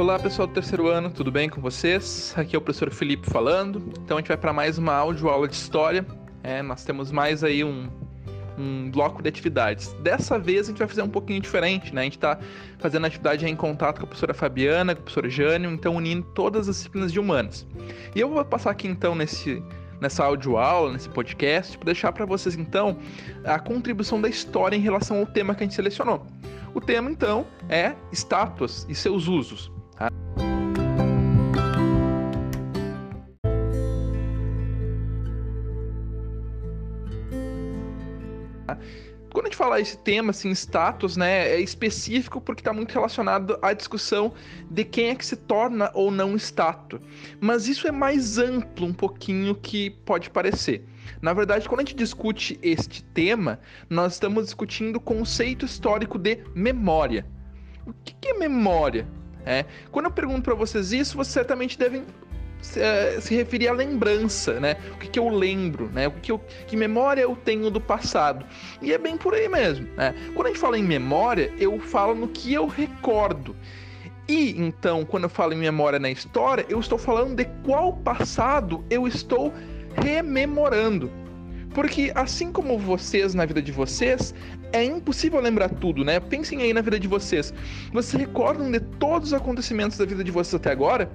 Olá pessoal do terceiro ano, tudo bem com vocês? Aqui é o professor Felipe falando. Então a gente vai para mais uma áudio aula de história. É, nós temos mais aí um, um bloco de atividades. Dessa vez a gente vai fazer um pouquinho diferente, né? A gente está fazendo a atividade em contato com a professora Fabiana, com a professora Jânio, então unindo todas as disciplinas de humanas. E eu vou passar aqui então nesse nessa audioaula, nesse podcast, para deixar para vocês então a contribuição da história em relação ao tema que a gente selecionou. O tema então é estátuas e seus usos. Quando a gente fala esse tema, assim, status, né, é específico porque está muito relacionado à discussão de quem é que se torna ou não estátua. Mas isso é mais amplo um pouquinho que pode parecer. Na verdade, quando a gente discute este tema, nós estamos discutindo o conceito histórico de memória. O que é memória? É, quando eu pergunto para vocês isso, vocês certamente devem se, uh, se referir à lembrança, né? O que, que eu lembro, né? O que, que, eu, que memória eu tenho do passado. E é bem por aí mesmo, né? Quando a gente fala em memória, eu falo no que eu recordo. E então, quando eu falo em memória na história, eu estou falando de qual passado eu estou rememorando. Porque assim como vocês na vida de vocês, é impossível lembrar tudo, né? Pensem aí na vida de vocês. Vocês recordam de todos os acontecimentos da vida de vocês até agora?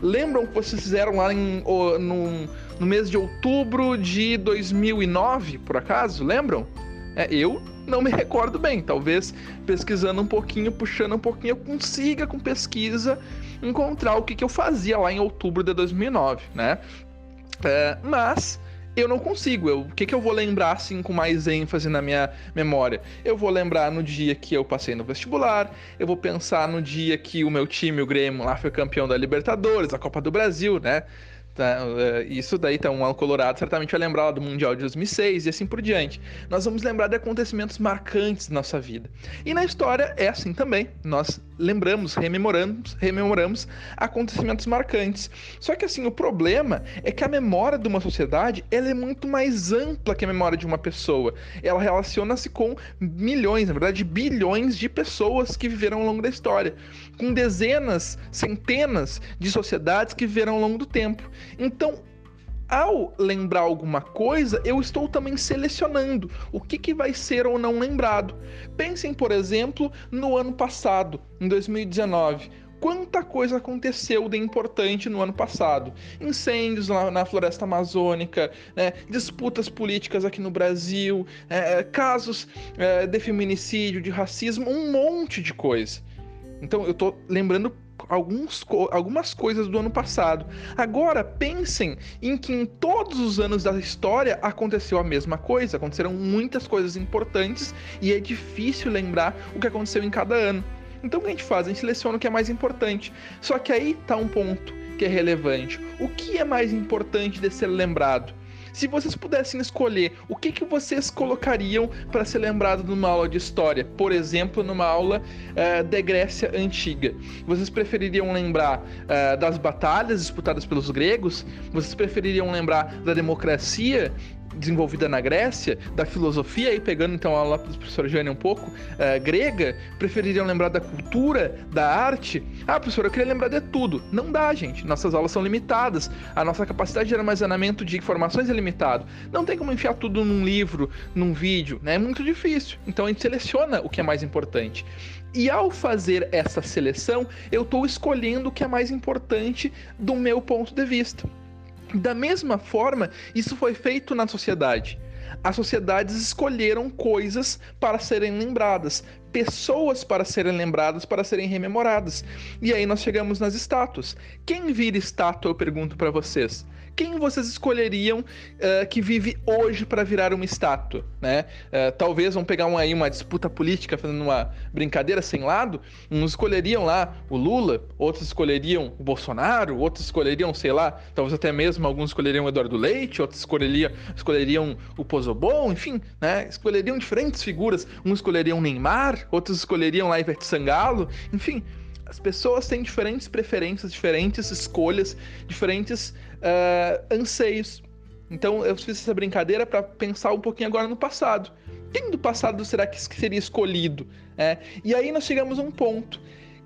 Lembram que vocês fizeram lá em, no, no mês de outubro de 2009, por acaso? Lembram? É, eu não me recordo bem. Talvez pesquisando um pouquinho, puxando um pouquinho, eu consiga com pesquisa encontrar o que, que eu fazia lá em outubro de 2009, né? É, mas eu não consigo. Eu, o que, que eu vou lembrar assim com mais ênfase na minha memória? Eu vou lembrar no dia que eu passei no vestibular, eu vou pensar no dia que o meu time, o Grêmio, lá foi campeão da Libertadores, da Copa do Brasil, né? Tá, é, isso daí, tá, um colorado certamente vai lembrar do Mundial de 2006 e assim por diante. Nós vamos lembrar de acontecimentos marcantes da nossa vida. E na história é assim também. Nós lembramos, rememoramos, rememoramos acontecimentos marcantes. Só que assim, o problema é que a memória de uma sociedade, ela é muito mais ampla que a memória de uma pessoa. Ela relaciona-se com milhões, na verdade, bilhões de pessoas que viveram ao longo da história, com dezenas, centenas de sociedades que viveram ao longo do tempo. Então, ao lembrar alguma coisa, eu estou também selecionando o que, que vai ser ou não lembrado. Pensem, por exemplo, no ano passado, em 2019 quanta coisa aconteceu de importante no ano passado. Incêndios na, na floresta amazônica, né, disputas políticas aqui no Brasil, é, casos é, de feminicídio, de racismo, um monte de coisa. Então eu estou lembrando alguns, algumas coisas do ano passado. Agora pensem em que em todos os anos da história aconteceu a mesma coisa, aconteceram muitas coisas importantes e é difícil lembrar o que aconteceu em cada ano. Então o que a gente faz? A gente seleciona o que é mais importante. Só que aí está um ponto que é relevante. O que é mais importante de ser lembrado? Se vocês pudessem escolher, o que, que vocês colocariam para ser lembrado numa aula de história? Por exemplo, numa aula uh, da Grécia Antiga. Vocês prefeririam lembrar uh, das batalhas disputadas pelos gregos? Vocês prefeririam lembrar da democracia desenvolvida na Grécia, da filosofia, e pegando então a aula do professor Jânio um pouco, uh, grega, prefeririam lembrar da cultura, da arte. Ah, professor, eu queria lembrar de tudo. Não dá, gente. Nossas aulas são limitadas. A nossa capacidade de armazenamento de informações é limitado. Não tem como enfiar tudo num livro, num vídeo, né? É muito difícil. Então a gente seleciona o que é mais importante. E ao fazer essa seleção, eu estou escolhendo o que é mais importante do meu ponto de vista. Da mesma forma, isso foi feito na sociedade. As sociedades escolheram coisas para serem lembradas, pessoas para serem lembradas, para serem rememoradas. E aí nós chegamos nas estátuas. Quem vira estátua, eu pergunto para vocês? Quem vocês escolheriam uh, que vive hoje para virar uma estátua, né? Uh, talvez vão pegar um, aí uma disputa política fazendo uma brincadeira sem lado, uns escolheriam lá o Lula, outros escolheriam o Bolsonaro, outros escolheriam, sei lá, talvez até mesmo alguns escolheriam o Eduardo Leite, outros escolheriam, escolheriam o Pozobon, enfim, né? Escolheriam diferentes figuras, uns escolheriam Neymar, outros escolheriam lá Ivete Sangalo, enfim, as pessoas têm diferentes preferências, diferentes escolhas, diferentes uh, anseios. Então eu fiz essa brincadeira para pensar um pouquinho agora no passado. Quem do passado será que seria escolhido? É, e aí nós chegamos a um ponto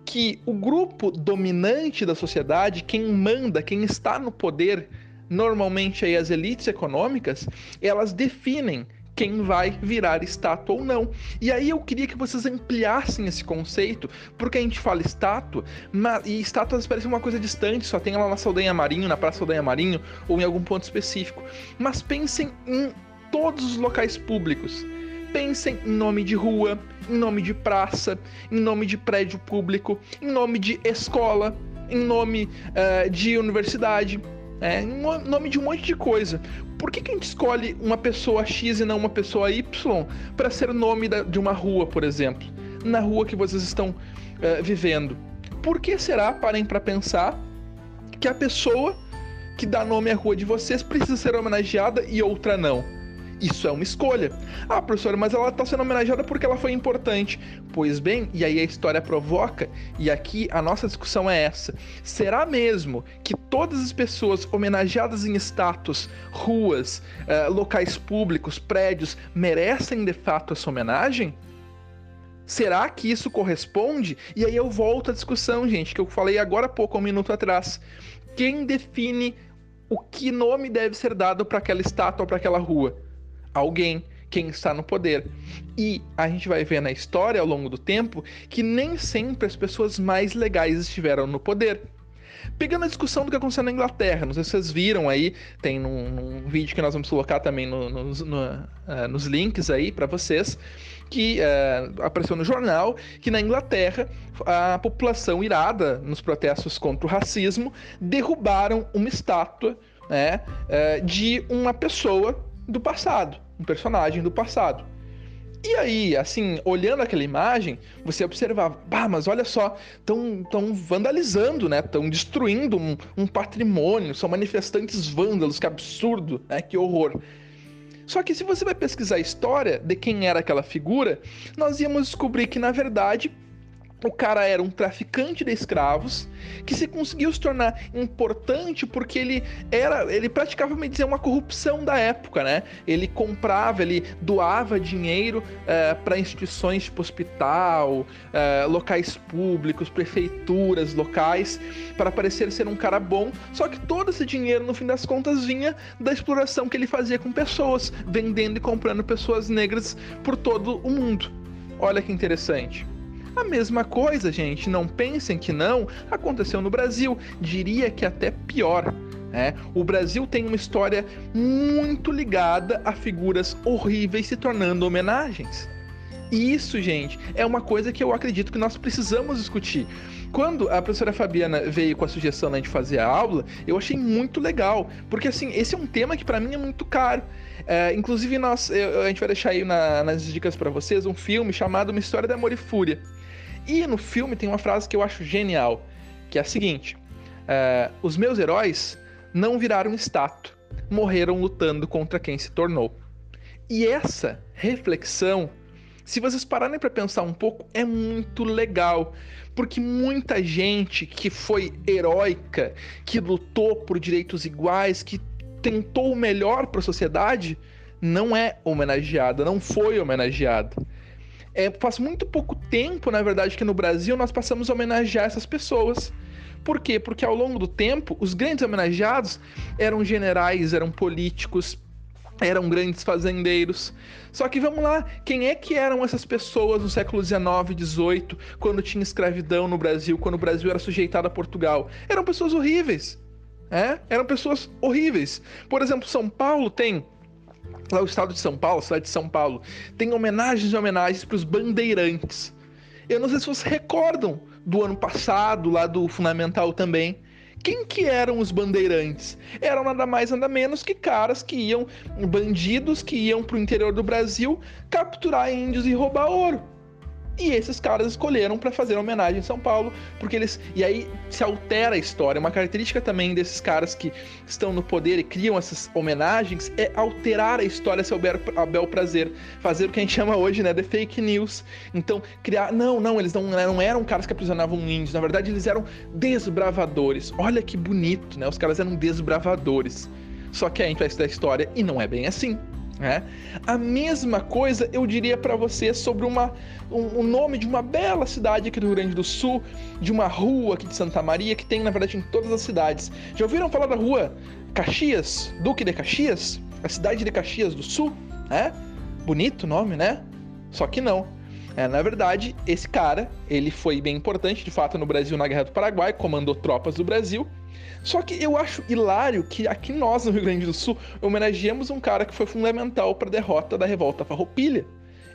que o grupo dominante da sociedade, quem manda, quem está no poder, normalmente aí as elites econômicas, elas definem quem vai virar estátua ou não. E aí eu queria que vocês ampliassem esse conceito, porque a gente fala estátua, mas, e estátuas parecem uma coisa distante, só tem lá na Saldanha Marinho, na Praça Saldanha Marinho, ou em algum ponto específico. Mas pensem em todos os locais públicos. Pensem em nome de rua, em nome de praça, em nome de prédio público, em nome de escola, em nome uh, de universidade, é, em nome de um monte de coisa. Por que, que a gente escolhe uma pessoa X e não uma pessoa Y para ser nome da, de uma rua, por exemplo? Na rua que vocês estão uh, vivendo. Por que será, parem para pensar, que a pessoa que dá nome à rua de vocês precisa ser homenageada e outra não? Isso é uma escolha. Ah, professora, mas ela está sendo homenageada porque ela foi importante. Pois bem, e aí a história provoca, e aqui a nossa discussão é essa: será mesmo que todas as pessoas homenageadas em status, ruas, uh, locais públicos, prédios, merecem de fato essa homenagem? Será que isso corresponde? E aí eu volto à discussão, gente, que eu falei agora há pouco, um minuto atrás. Quem define o que nome deve ser dado para aquela estátua ou para aquela rua? Alguém, quem está no poder. E a gente vai ver na história ao longo do tempo que nem sempre as pessoas mais legais estiveram no poder. Pegando a discussão do que aconteceu na Inglaterra, não sei se vocês viram aí, tem num vídeo que nós vamos colocar também no, no, no, uh, nos links aí para vocês, que uh, apareceu no jornal que na Inglaterra a população irada nos protestos contra o racismo derrubaram uma estátua né, uh, de uma pessoa do passado, um personagem do passado. E aí, assim, olhando aquela imagem, você observava, bah, mas olha só, estão vandalizando, né? Estão destruindo um, um, patrimônio, são manifestantes vândalos, que absurdo, né? Que horror. Só que se você vai pesquisar a história de quem era aquela figura, nós íamos descobrir que, na verdade, o cara era um traficante de escravos que se conseguiu se tornar importante porque ele era, ele praticava, me dizer, uma corrupção da época, né? Ele comprava, ele doava dinheiro é, para instituições tipo hospital, é, locais públicos, prefeituras locais, para parecer ser um cara bom. Só que todo esse dinheiro, no fim das contas, vinha da exploração que ele fazia com pessoas, vendendo e comprando pessoas negras por todo o mundo. Olha que interessante. A mesma coisa, gente, não pensem que não, aconteceu no Brasil. Diria que até pior. É, o Brasil tem uma história muito ligada a figuras horríveis se tornando homenagens. E isso, gente, é uma coisa que eu acredito que nós precisamos discutir. Quando a professora Fabiana veio com a sugestão né, de fazer a aula, eu achei muito legal, porque assim, esse é um tema que para mim é muito caro. É, inclusive, nós, eu, a gente vai deixar aí na, nas dicas para vocês um filme chamado Uma História de Amor e Fúria. E no filme tem uma frase que eu acho genial, que é a seguinte: uh, Os meus heróis não viraram estátua, morreram lutando contra quem se tornou. E essa reflexão, se vocês pararem para pensar um pouco, é muito legal, porque muita gente que foi heróica, que lutou por direitos iguais, que tentou o melhor para a sociedade, não é homenageada, não foi homenageada. É, faz muito pouco tempo, na verdade, que no Brasil nós passamos a homenagear essas pessoas. Por quê? Porque ao longo do tempo, os grandes homenageados eram generais, eram políticos, eram grandes fazendeiros. Só que vamos lá, quem é que eram essas pessoas no século XIX, XVIII, quando tinha escravidão no Brasil, quando o Brasil era sujeitado a Portugal? Eram pessoas horríveis. É? Eram pessoas horríveis. Por exemplo, São Paulo tem lá o estado de São Paulo, cidade de São Paulo, tem homenagens e homenagens para os bandeirantes. Eu não sei se vocês recordam do ano passado, lá do Fundamental também. Quem que eram os bandeirantes? Eram nada mais nada menos que caras que iam, bandidos que iam para o interior do Brasil capturar índios e roubar ouro. E esses caras escolheram para fazer homenagem em São Paulo, porque eles. E aí se altera a história. Uma característica também desses caras que estão no poder e criam essas homenagens é alterar a história a seu bel, bel prazer. Fazer o que a gente chama hoje, né, de fake news. Então, criar. Não, não, eles não, não eram caras que aprisionavam índios. Na verdade, eles eram desbravadores. Olha que bonito, né? Os caras eram desbravadores. Só que a gente vai estudar a história e não é bem assim. Né? A mesma coisa eu diria para você sobre uma, um, nome de uma bela cidade aqui do Rio Grande do Sul, de uma rua aqui de Santa Maria, que tem na verdade em todas as cidades. Já ouviram falar da rua Caxias, Duque de Caxias? A cidade de Caxias do Sul? É? Bonito nome, né? Só que não. É, na verdade, esse cara, ele foi bem importante, de fato, no Brasil na Guerra do Paraguai, comandou tropas do Brasil. Só que eu acho hilário que aqui nós, no Rio Grande do Sul, homenageamos um cara que foi fundamental para a derrota da revolta farroupilha.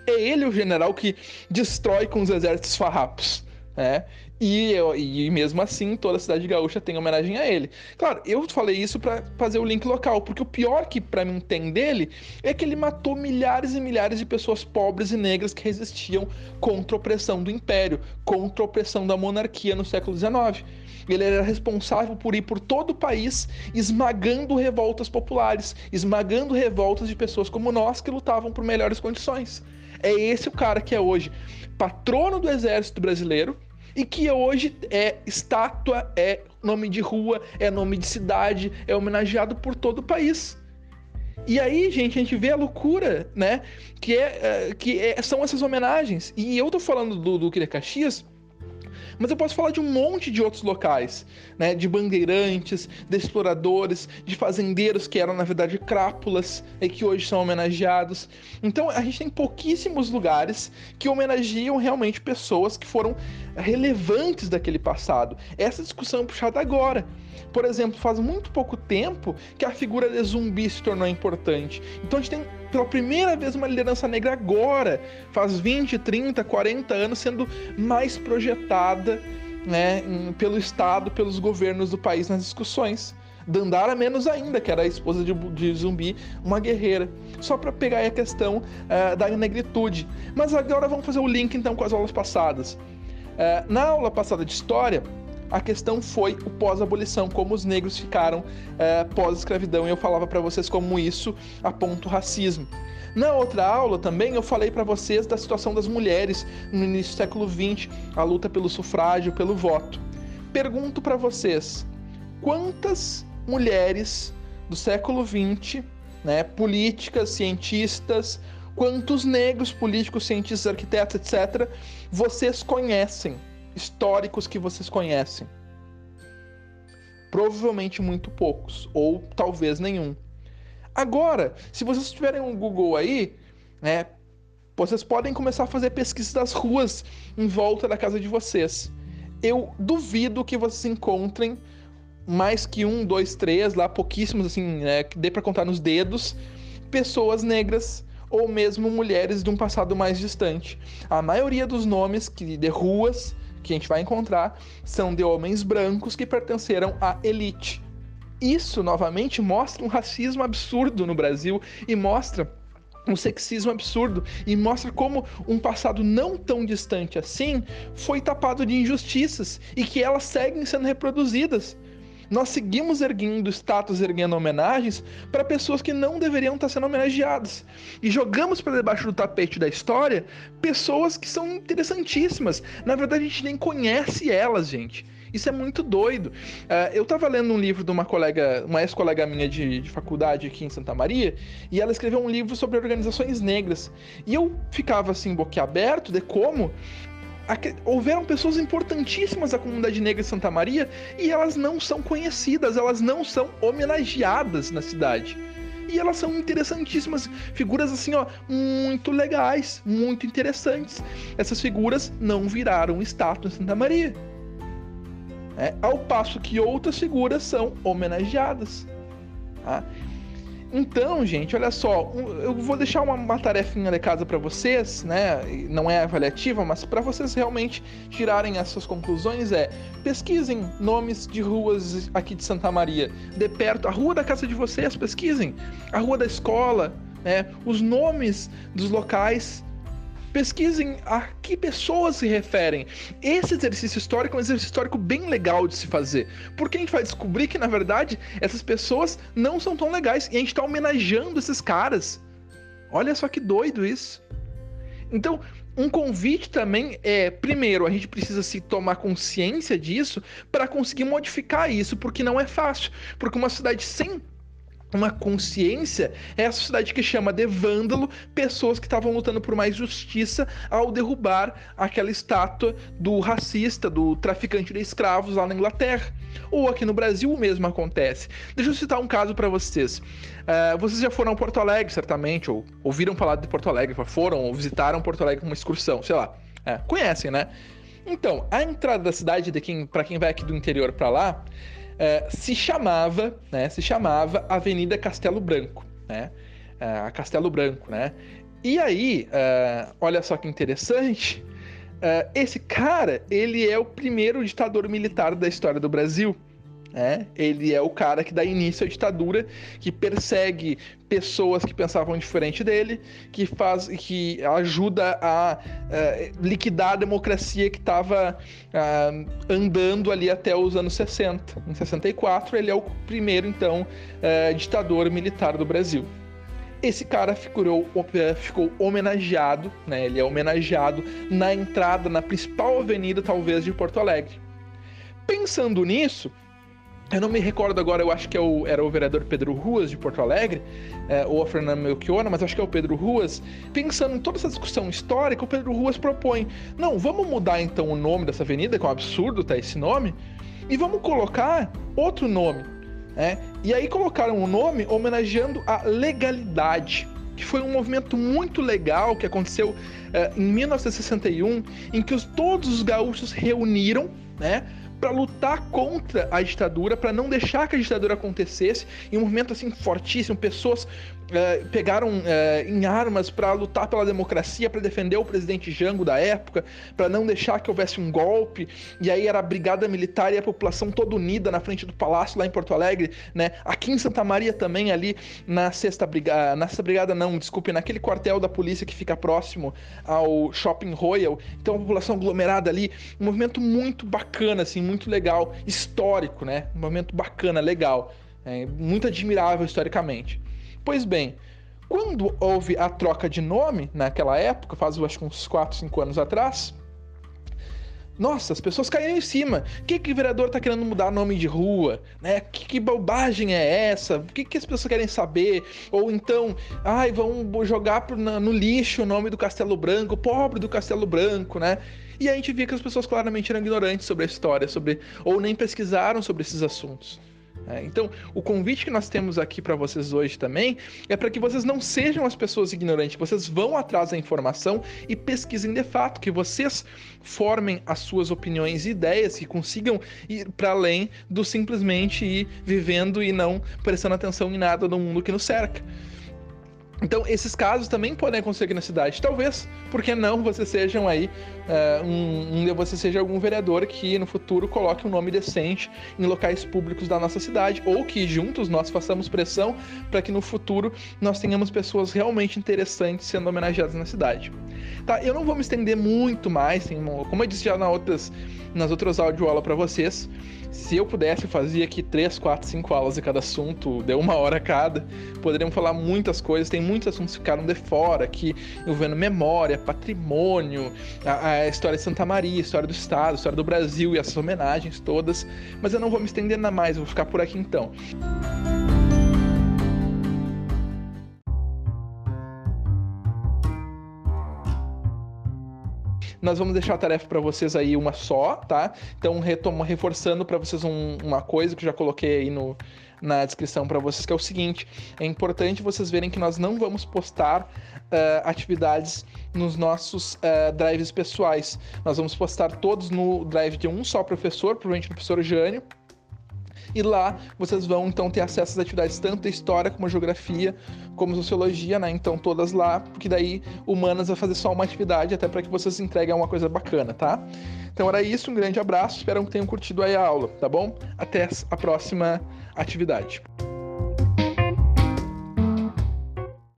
É ele o general que destrói com os exércitos farrapos. Né? E, eu, e mesmo assim, toda a cidade gaúcha tem homenagem a ele. Claro, eu falei isso para fazer o link local, porque o pior que para mim tem dele é que ele matou milhares e milhares de pessoas pobres e negras que resistiam contra a opressão do império, contra a opressão da monarquia no século XIX. Ele era responsável por ir por todo o país esmagando revoltas populares, esmagando revoltas de pessoas como nós que lutavam por melhores condições. É esse o cara que é hoje patrono do exército brasileiro e que hoje é estátua, é nome de rua, é nome de cidade, é homenageado por todo o país. E aí, gente, a gente vê a loucura, né? Que, é, é que é, são essas homenagens. E eu tô falando do Duque de Caxias mas eu posso falar de um monte de outros locais, né? De bandeirantes, de exploradores, de fazendeiros que eram, na verdade, crápulas e que hoje são homenageados. Então a gente tem pouquíssimos lugares que homenageiam realmente pessoas que foram relevantes daquele passado. Essa discussão é puxada agora. Por exemplo, faz muito pouco tempo que a figura de zumbi se tornou importante. Então a gente tem pela primeira vez uma liderança negra agora, faz 20, 30, 40 anos sendo mais projetada né, pelo Estado, pelos governos do país nas discussões. Dandara menos ainda, que era a esposa de, de Zumbi, uma guerreira. Só para pegar a questão uh, da negritude. Mas agora vamos fazer o link então com as aulas passadas. Uh, na aula passada de história, a questão foi o pós-abolição, como os negros ficaram é, pós-escravidão, e eu falava para vocês como isso aponta o racismo. Na outra aula também eu falei para vocês da situação das mulheres no início do século XX, a luta pelo sufrágio, pelo voto. Pergunto para vocês, quantas mulheres do século XX, né, políticas, cientistas, quantos negros políticos, cientistas, arquitetos, etc., vocês conhecem? Históricos que vocês conhecem? Provavelmente muito poucos, ou talvez nenhum. Agora, se vocês tiverem um Google aí, né, vocês podem começar a fazer pesquisas das ruas em volta da casa de vocês. Eu duvido que vocês encontrem mais que um, dois, três, lá pouquíssimos, assim, né, que dê para contar nos dedos, pessoas negras ou mesmo mulheres de um passado mais distante. A maioria dos nomes que de ruas que a gente vai encontrar são de homens brancos que pertenceram à elite. Isso, novamente, mostra um racismo absurdo no Brasil e mostra um sexismo absurdo e mostra como um passado não tão distante assim foi tapado de injustiças e que elas seguem sendo reproduzidas nós seguimos erguendo status, erguendo homenagens para pessoas que não deveriam estar sendo homenageadas. E jogamos para debaixo do tapete da história pessoas que são interessantíssimas. Na verdade, a gente nem conhece elas, gente. Isso é muito doido. Uh, eu estava lendo um livro de uma colega, uma ex-colega minha de, de, faculdade aqui em Santa Maria, e ela escreveu um livro sobre organizações negras. E eu ficava assim, boquiaberto de como houveram pessoas importantíssimas da comunidade negra de Santa Maria e elas não são conhecidas, elas não são homenageadas na cidade. E elas são interessantíssimas, figuras assim, ó, muito legais, muito interessantes. Essas figuras não viraram estátua em Santa Maria. É, ao passo que outras figuras são homenageadas. Tá? Então, gente, olha só, eu vou deixar uma, uma tarefinha de casa para vocês, né? Não é avaliativa, mas para vocês realmente tirarem as suas conclusões é pesquisem nomes de ruas aqui de Santa Maria, de perto, a rua da casa de vocês, pesquisem, a rua da escola, né? Os nomes dos locais pesquisem a que pessoas se referem. Esse exercício histórico é um exercício histórico bem legal de se fazer, porque a gente vai descobrir que, na verdade, essas pessoas não são tão legais e a gente está homenageando esses caras. Olha só que doido isso. Então, um convite também é, primeiro, a gente precisa se tomar consciência disso para conseguir modificar isso, porque não é fácil. Porque uma cidade sem uma consciência é a sociedade que chama de vândalo pessoas que estavam lutando por mais justiça ao derrubar aquela estátua do racista, do traficante de escravos lá na Inglaterra. Ou aqui no Brasil o mesmo acontece. Deixa eu citar um caso para vocês. Uh, vocês já foram a Porto Alegre, certamente, ou ouviram falar de Porto Alegre, foram ou visitaram Porto Alegre com uma excursão, sei lá. É, conhecem, né? Então, a entrada da cidade, de quem, para quem vai aqui do interior para lá, é, se chamava, né? Se chamava Avenida Castelo Branco, né? É, a Castelo Branco, né? E aí, é, olha só que interessante, esse cara, ele é o primeiro ditador militar da história do Brasil. É, ele é o cara que dá início à ditadura, que persegue pessoas que pensavam diferente dele, que faz, que ajuda a uh, liquidar a democracia que estava é, andando ali até os anos 60. Em 64 ele é o primeiro então uh, ditador militar do Brasil. Esse cara ficou, ficou homenageado, né? Ele é homenageado na entrada na principal avenida talvez de Porto Alegre. Pensando nisso, eu não me recordo agora, eu acho que é o, era o vereador Pedro Ruas de Porto Alegre, é, ou a Fernanda Melchiona, mas acho que é o Pedro Ruas. Pensando em toda essa discussão histórica, o Pedro Ruas propõe: não, vamos mudar então o nome dessa avenida, que é um absurdo tá esse nome, e vamos colocar outro nome. Né? E aí colocaram o um nome homenageando a legalidade que foi um movimento muito legal que aconteceu é, em 1961, em que os, todos os gaúchos reuniram, né, para lutar contra a ditadura, para não deixar que a ditadura acontecesse, em um movimento assim fortíssimo, pessoas é, pegaram é, em armas para lutar pela democracia, para defender o presidente Jango da época, para não deixar que houvesse um golpe. E aí era a brigada militar e a população toda unida na frente do palácio lá em Porto Alegre, né? Aqui em Santa Maria também ali na sexta brigada, sexta brigada não, desculpe, naquele quartel da polícia que fica próximo ao Shopping Royal. Então a população aglomerada ali, um movimento muito bacana assim, muito legal, histórico, né? Um movimento bacana, legal, é, muito admirável historicamente. Pois bem, quando houve a troca de nome naquela época, faz acho que uns 4, 5 anos atrás, nossa, as pessoas caíram em cima. O que, que o vereador tá querendo mudar nome de rua? Né? Que, que bobagem é essa? O que, que as pessoas querem saber? Ou então, ai, vão jogar no lixo o nome do Castelo Branco, pobre do Castelo Branco, né? E a gente via que as pessoas claramente eram ignorantes sobre a história, sobre ou nem pesquisaram sobre esses assuntos. É, então, o convite que nós temos aqui para vocês hoje também é para que vocês não sejam as pessoas ignorantes, vocês vão atrás da informação e pesquisem de fato, que vocês formem as suas opiniões e ideias, que consigam ir para além do simplesmente ir vivendo e não prestando atenção em nada no mundo que nos cerca. Então, esses casos também podem acontecer na cidade. Talvez, porque não, vocês sejam aí, uh, um, um, você seja algum vereador que no futuro coloque um nome decente em locais públicos da nossa cidade, ou que juntos nós façamos pressão para que no futuro nós tenhamos pessoas realmente interessantes sendo homenageadas na cidade. Tá, eu não vou me estender muito mais, como eu disse já nas outras, nas outras audioaulas para vocês, se eu pudesse, eu fazia aqui 3, 4, 5 aulas de cada assunto, deu uma hora cada. Poderíamos falar muitas coisas, tem muitos assuntos que ficaram de fora aqui, envolvendo memória, patrimônio, a, a, história de Santa Maria, história do Estado, história do Brasil e essas homenagens todas. Mas eu não vou me estender nada mais, vou ficar por aqui então. Nós vamos deixar a tarefa para vocês aí uma só, tá? Então, retoma, reforçando para vocês um, uma coisa que já coloquei aí no, na descrição para vocês, que é o seguinte: é importante vocês verem que nós não vamos postar uh, atividades nos nossos uh, drives pessoais. Nós vamos postar todos no drive de um só professor, provavelmente o professor Jânio e lá vocês vão então ter acesso às atividades tanto da história como a geografia, como sociologia, né? Então todas lá, porque daí humanas vai fazer só uma atividade até para que vocês entreguem uma coisa bacana, tá? Então era isso, um grande abraço, espero que tenham curtido aí a aula, tá bom? Até a próxima atividade.